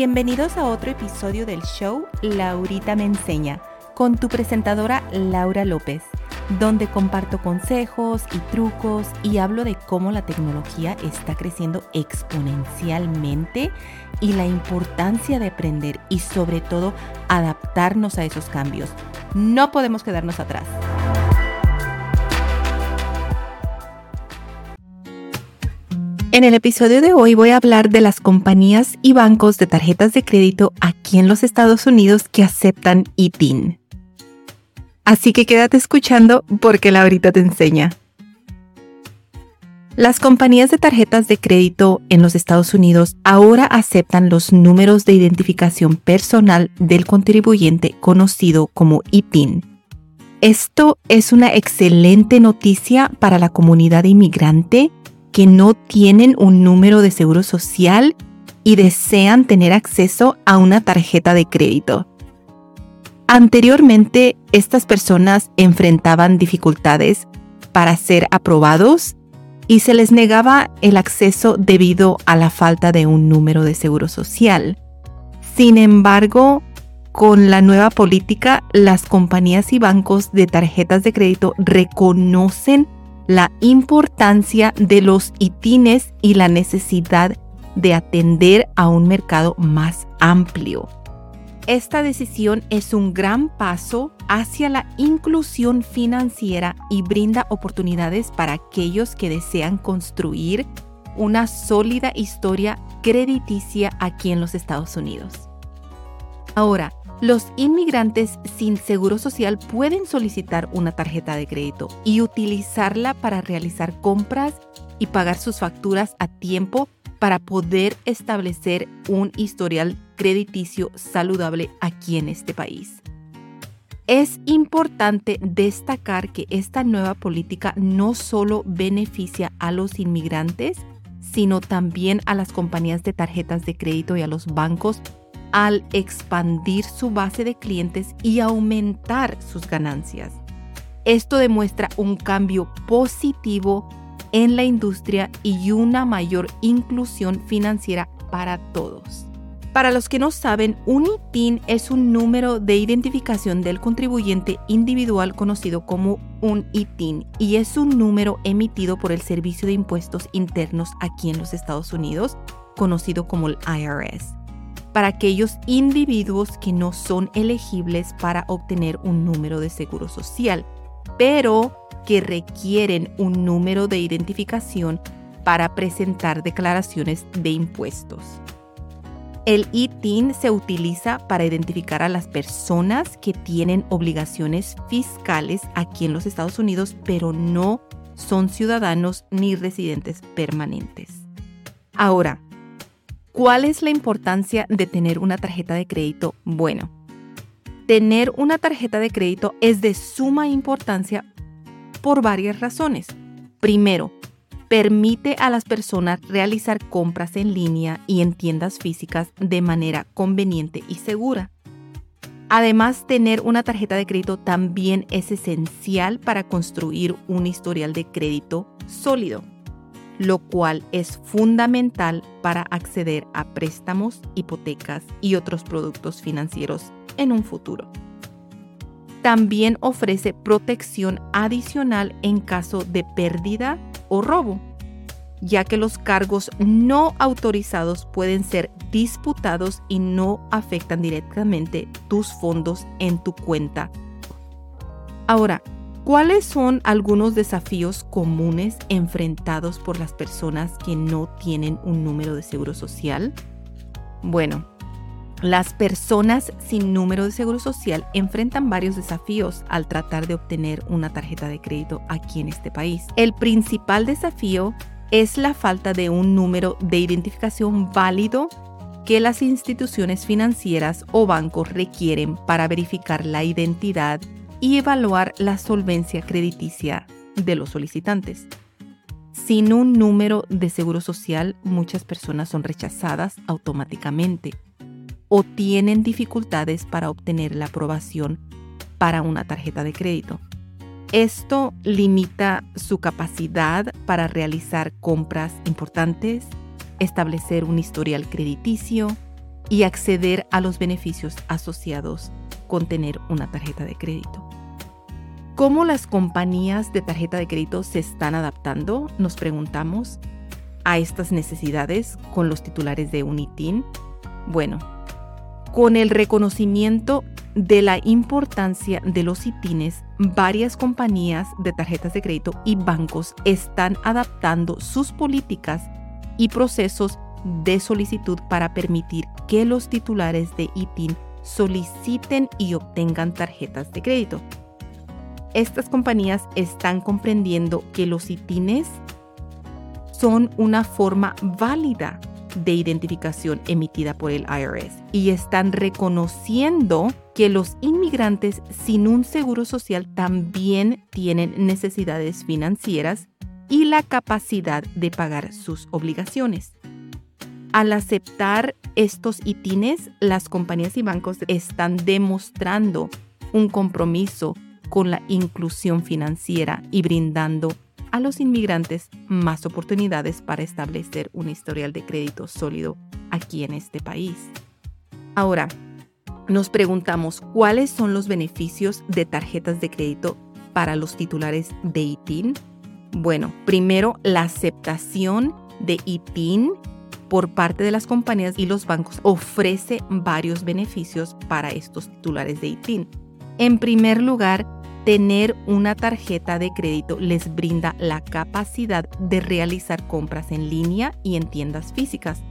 Bienvenidos a otro episodio del show Laurita me enseña con tu presentadora Laura López, donde comparto consejos y trucos y hablo de cómo la tecnología está creciendo exponencialmente y la importancia de aprender y sobre todo adaptarnos a esos cambios. No podemos quedarnos atrás. En el episodio de hoy voy a hablar de las compañías y bancos de tarjetas de crédito aquí en los Estados Unidos que aceptan ITIN. Así que quédate escuchando porque la ahorita te enseña. Las compañías de tarjetas de crédito en los Estados Unidos ahora aceptan los números de identificación personal del contribuyente conocido como ITIN. Esto es una excelente noticia para la comunidad inmigrante que no tienen un número de seguro social y desean tener acceso a una tarjeta de crédito. Anteriormente, estas personas enfrentaban dificultades para ser aprobados y se les negaba el acceso debido a la falta de un número de seguro social. Sin embargo, con la nueva política, las compañías y bancos de tarjetas de crédito reconocen la importancia de los ITINES y la necesidad de atender a un mercado más amplio. Esta decisión es un gran paso hacia la inclusión financiera y brinda oportunidades para aquellos que desean construir una sólida historia crediticia aquí en los Estados Unidos. Ahora, los inmigrantes sin seguro social pueden solicitar una tarjeta de crédito y utilizarla para realizar compras y pagar sus facturas a tiempo para poder establecer un historial crediticio saludable aquí en este país. Es importante destacar que esta nueva política no solo beneficia a los inmigrantes, sino también a las compañías de tarjetas de crédito y a los bancos al expandir su base de clientes y aumentar sus ganancias. Esto demuestra un cambio positivo en la industria y una mayor inclusión financiera para todos. Para los que no saben, un ITIN es un número de identificación del contribuyente individual conocido como un ITIN y es un número emitido por el Servicio de Impuestos Internos aquí en los Estados Unidos, conocido como el IRS para aquellos individuos que no son elegibles para obtener un número de seguro social, pero que requieren un número de identificación para presentar declaraciones de impuestos. El ITIN se utiliza para identificar a las personas que tienen obligaciones fiscales aquí en los Estados Unidos, pero no son ciudadanos ni residentes permanentes. Ahora, ¿Cuál es la importancia de tener una tarjeta de crédito? Bueno, tener una tarjeta de crédito es de suma importancia por varias razones. Primero, permite a las personas realizar compras en línea y en tiendas físicas de manera conveniente y segura. Además, tener una tarjeta de crédito también es esencial para construir un historial de crédito sólido lo cual es fundamental para acceder a préstamos, hipotecas y otros productos financieros en un futuro. También ofrece protección adicional en caso de pérdida o robo, ya que los cargos no autorizados pueden ser disputados y no afectan directamente tus fondos en tu cuenta. Ahora, ¿Cuáles son algunos desafíos comunes enfrentados por las personas que no tienen un número de seguro social? Bueno, las personas sin número de seguro social enfrentan varios desafíos al tratar de obtener una tarjeta de crédito aquí en este país. El principal desafío es la falta de un número de identificación válido que las instituciones financieras o bancos requieren para verificar la identidad y evaluar la solvencia crediticia de los solicitantes. Sin un número de seguro social, muchas personas son rechazadas automáticamente o tienen dificultades para obtener la aprobación para una tarjeta de crédito. Esto limita su capacidad para realizar compras importantes, establecer un historial crediticio y acceder a los beneficios asociados con tener una tarjeta de crédito. ¿Cómo las compañías de tarjeta de crédito se están adaptando? Nos preguntamos a estas necesidades con los titulares de Unitin. Bueno, con el reconocimiento de la importancia de los ITINES, varias compañías de tarjetas de crédito y bancos están adaptando sus políticas y procesos de solicitud para permitir que los titulares de ITIN soliciten y obtengan tarjetas de crédito. Estas compañías están comprendiendo que los ITINES son una forma válida de identificación emitida por el IRS y están reconociendo que los inmigrantes sin un seguro social también tienen necesidades financieras y la capacidad de pagar sus obligaciones. Al aceptar estos ITINES, las compañías y bancos están demostrando un compromiso con la inclusión financiera y brindando a los inmigrantes más oportunidades para establecer un historial de crédito sólido aquí en este país. Ahora, nos preguntamos cuáles son los beneficios de tarjetas de crédito para los titulares de ITIN. Bueno, primero, la aceptación de ITIN por parte de las compañías y los bancos ofrece varios beneficios para estos titulares de ITIN. En primer lugar, tener una tarjeta de crédito les brinda la capacidad de realizar compras en línea y en tiendas físicas,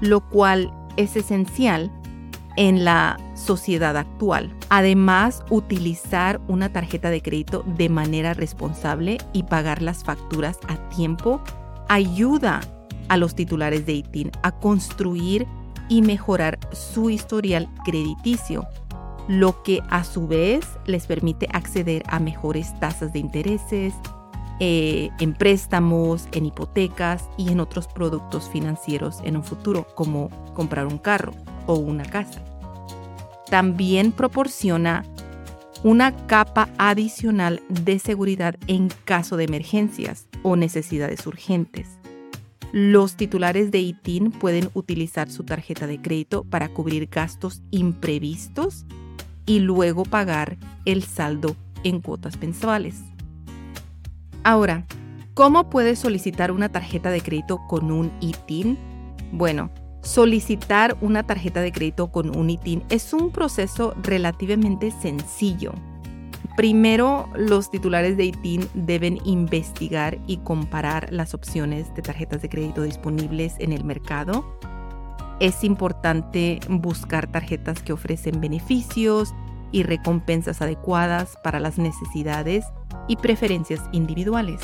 lo cual es esencial en la sociedad actual. Además, utilizar una tarjeta de crédito de manera responsable y pagar las facturas a tiempo ayuda a los titulares de ITIN a construir y mejorar su historial crediticio, lo que a su vez les permite acceder a mejores tasas de intereses, eh, en préstamos, en hipotecas y en otros productos financieros en un futuro, como comprar un carro o una casa. También proporciona una capa adicional de seguridad en caso de emergencias o necesidades urgentes. Los titulares de ITIN pueden utilizar su tarjeta de crédito para cubrir gastos imprevistos y luego pagar el saldo en cuotas mensuales. Ahora, ¿cómo puedes solicitar una tarjeta de crédito con un ITIN? Bueno, solicitar una tarjeta de crédito con un ITIN es un proceso relativamente sencillo Primero, los titulares de ITIN deben investigar y comparar las opciones de tarjetas de crédito disponibles en el mercado. Es importante buscar tarjetas que ofrecen beneficios y recompensas adecuadas para las necesidades y preferencias individuales.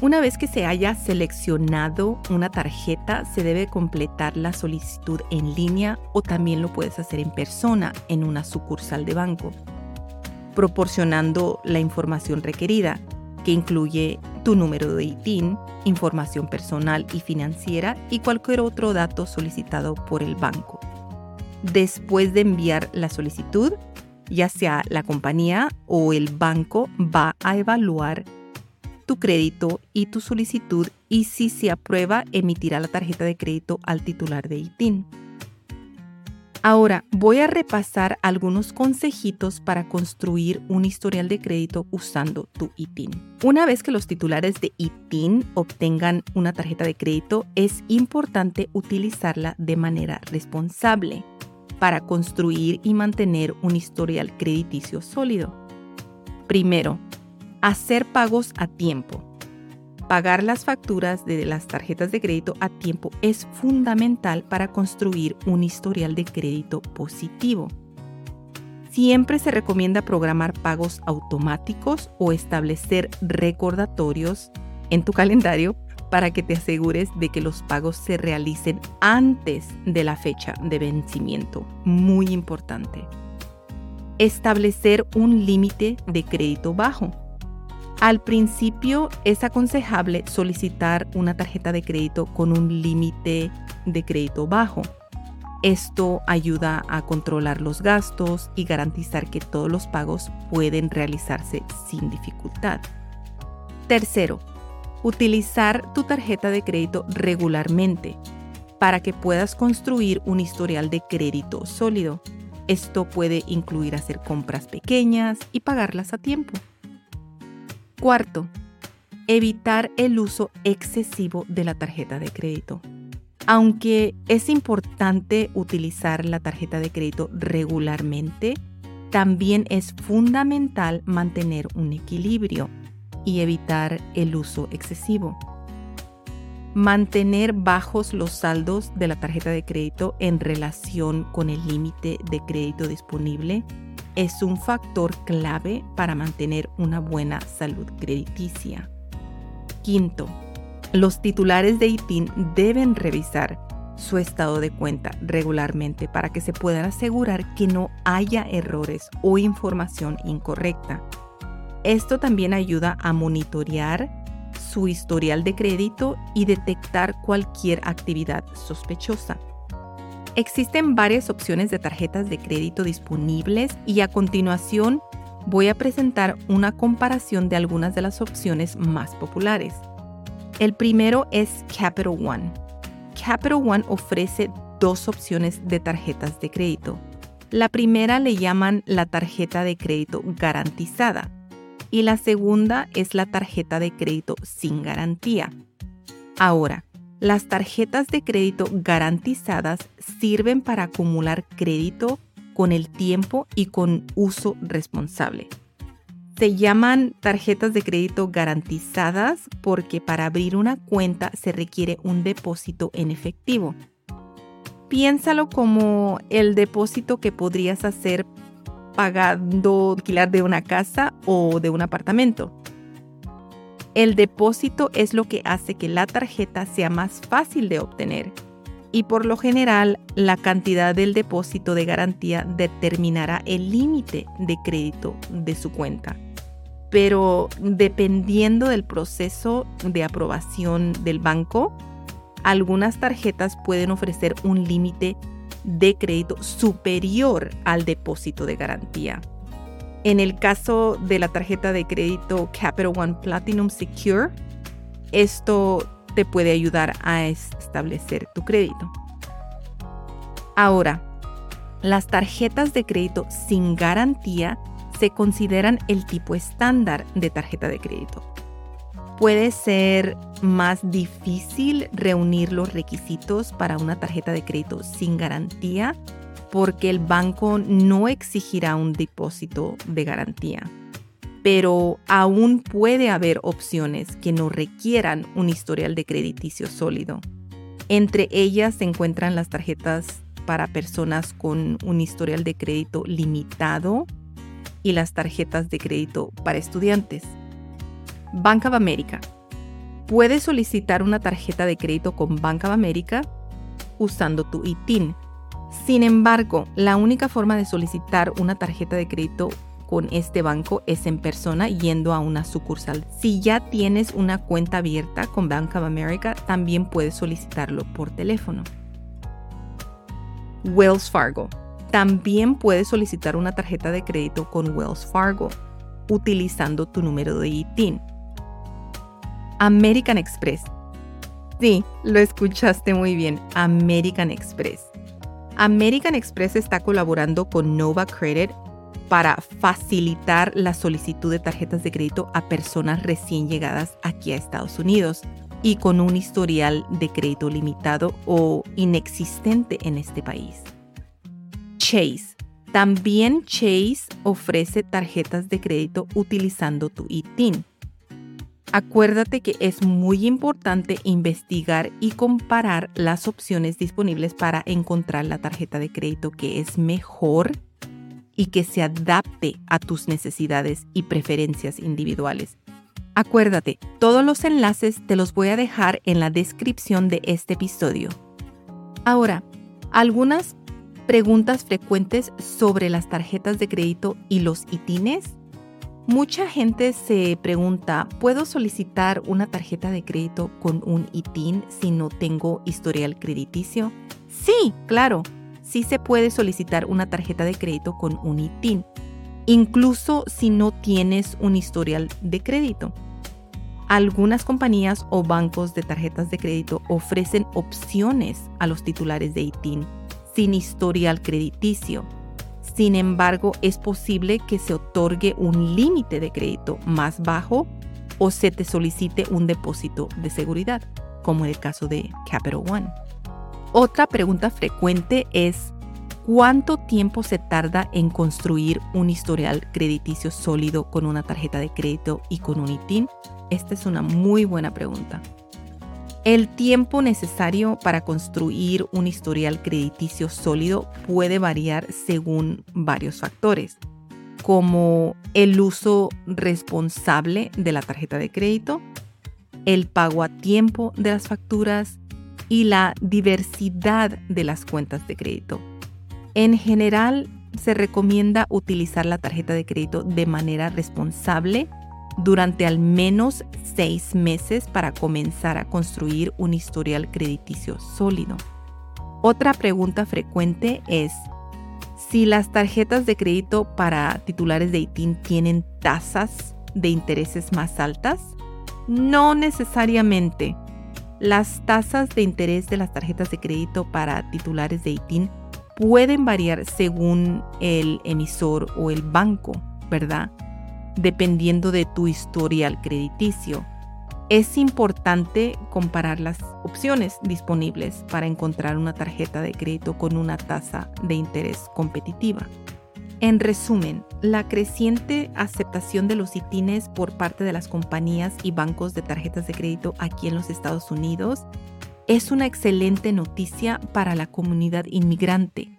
Una vez que se haya seleccionado una tarjeta, se debe completar la solicitud en línea o también lo puedes hacer en persona en una sucursal de banco proporcionando la información requerida, que incluye tu número de ITIN, información personal y financiera y cualquier otro dato solicitado por el banco. Después de enviar la solicitud, ya sea la compañía o el banco va a evaluar tu crédito y tu solicitud y si se aprueba emitirá la tarjeta de crédito al titular de ITIN. Ahora voy a repasar algunos consejitos para construir un historial de crédito usando tu ITIN. Una vez que los titulares de ITIN obtengan una tarjeta de crédito, es importante utilizarla de manera responsable para construir y mantener un historial crediticio sólido. Primero, hacer pagos a tiempo. Pagar las facturas de las tarjetas de crédito a tiempo es fundamental para construir un historial de crédito positivo. Siempre se recomienda programar pagos automáticos o establecer recordatorios en tu calendario para que te asegures de que los pagos se realicen antes de la fecha de vencimiento. Muy importante. Establecer un límite de crédito bajo. Al principio es aconsejable solicitar una tarjeta de crédito con un límite de crédito bajo. Esto ayuda a controlar los gastos y garantizar que todos los pagos pueden realizarse sin dificultad. Tercero, utilizar tu tarjeta de crédito regularmente. para que puedas construir un historial de crédito sólido. Esto puede incluir hacer compras pequeñas y pagarlas a tiempo. Cuarto, evitar el uso excesivo de la tarjeta de crédito. Aunque es importante utilizar la tarjeta de crédito regularmente, también es fundamental mantener un equilibrio y evitar el uso excesivo. Mantener bajos los saldos de la tarjeta de crédito en relación con el límite de crédito disponible es un factor clave para mantener una buena salud crediticia. Quinto, los titulares de ITIN deben revisar su estado de cuenta regularmente para que se puedan asegurar que no haya errores o información incorrecta. Esto también ayuda a monitorear su historial de crédito y detectar cualquier actividad sospechosa. Existen varias opciones de tarjetas de crédito disponibles y a continuación voy a presentar una comparación de algunas de las opciones más populares. El primero es Capital One. Capital One ofrece dos opciones de tarjetas de crédito. La primera le llaman la tarjeta de crédito garantizada y la segunda es la tarjeta de crédito sin garantía. Ahora, las tarjetas de crédito garantizadas sirven para acumular crédito con el tiempo y con uso responsable. Se llaman tarjetas de crédito garantizadas porque para abrir una cuenta se requiere un depósito en efectivo. Piénsalo como el depósito que podrías hacer pagando alquiler de una casa o de un apartamento. El depósito es lo que hace que la tarjeta sea más fácil de obtener y por lo general la cantidad del depósito de garantía determinará el límite de crédito de su cuenta. Pero dependiendo del proceso de aprobación del banco, algunas tarjetas pueden ofrecer un límite de crédito superior al depósito de garantía. En el caso de la tarjeta de crédito Capital One Platinum Secure, esto te puede ayudar a establecer tu crédito. Ahora, las tarjetas de crédito sin garantía se consideran el tipo estándar de tarjeta de crédito puede ser más difícil reunir los requisitos para una tarjeta de crédito sin garantía porque el banco no exigirá un depósito de garantía. Pero aún puede haber opciones que no requieran un historial de crediticio sólido. Entre ellas se encuentran las tarjetas para personas con un historial de crédito limitado y las tarjetas de crédito para estudiantes. Bank of America. Puedes solicitar una tarjeta de crédito con Bank of America usando tu ITIN. Sin embargo, la única forma de solicitar una tarjeta de crédito con este banco es en persona yendo a una sucursal. Si ya tienes una cuenta abierta con Bank of America, también puedes solicitarlo por teléfono. Wells Fargo. También puedes solicitar una tarjeta de crédito con Wells Fargo utilizando tu número de ITIN. American Express. Sí, lo escuchaste muy bien, American Express. American Express está colaborando con Nova Credit para facilitar la solicitud de tarjetas de crédito a personas recién llegadas aquí a Estados Unidos y con un historial de crédito limitado o inexistente en este país. Chase. También Chase ofrece tarjetas de crédito utilizando tu ITIN. Acuérdate que es muy importante investigar y comparar las opciones disponibles para encontrar la tarjeta de crédito que es mejor y que se adapte a tus necesidades y preferencias individuales. Acuérdate, todos los enlaces te los voy a dejar en la descripción de este episodio. Ahora, algunas preguntas frecuentes sobre las tarjetas de crédito y los ITINES Mucha gente se pregunta, ¿puedo solicitar una tarjeta de crédito con un ITIN si no tengo historial crediticio? Sí, claro, sí se puede solicitar una tarjeta de crédito con un ITIN, incluso si no tienes un historial de crédito. Algunas compañías o bancos de tarjetas de crédito ofrecen opciones a los titulares de ITIN sin historial crediticio. Sin embargo, es posible que se otorgue un límite de crédito más bajo o se te solicite un depósito de seguridad, como en el caso de Capital One. Otra pregunta frecuente es ¿cuánto tiempo se tarda en construir un historial crediticio sólido con una tarjeta de crédito y con un ITIN? Esta es una muy buena pregunta. El tiempo necesario para construir un historial crediticio sólido puede variar según varios factores, como el uso responsable de la tarjeta de crédito, el pago a tiempo de las facturas y la diversidad de las cuentas de crédito. En general, se recomienda utilizar la tarjeta de crédito de manera responsable durante al menos seis meses para comenzar a construir un historial crediticio sólido. Otra pregunta frecuente es si las tarjetas de crédito para titulares de ITIN tienen tasas de intereses más altas. No necesariamente. Las tasas de interés de las tarjetas de crédito para titulares de ITIN pueden variar según el emisor o el banco, ¿verdad? Dependiendo de tu historial crediticio. Es importante comparar las opciones disponibles para encontrar una tarjeta de crédito con una tasa de interés competitiva. En resumen, la creciente aceptación de los ITINES por parte de las compañías y bancos de tarjetas de crédito aquí en los Estados Unidos es una excelente noticia para la comunidad inmigrante.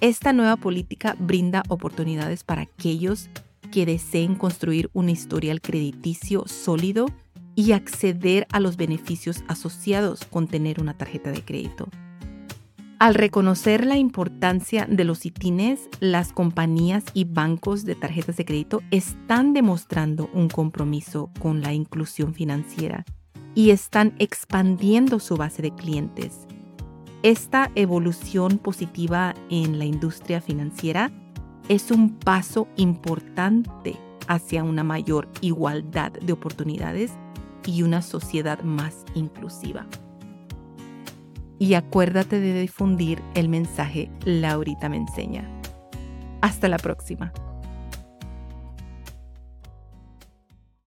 Esta nueva política brinda oportunidades para aquellos que deseen construir un historial crediticio sólido y acceder a los beneficios asociados con tener una tarjeta de crédito. Al reconocer la importancia de los ITINES, las compañías y bancos de tarjetas de crédito están demostrando un compromiso con la inclusión financiera y están expandiendo su base de clientes. Esta evolución positiva en la industria financiera es un paso importante hacia una mayor igualdad de oportunidades y una sociedad más inclusiva. Y acuérdate de difundir el mensaje Laurita me enseña. Hasta la próxima.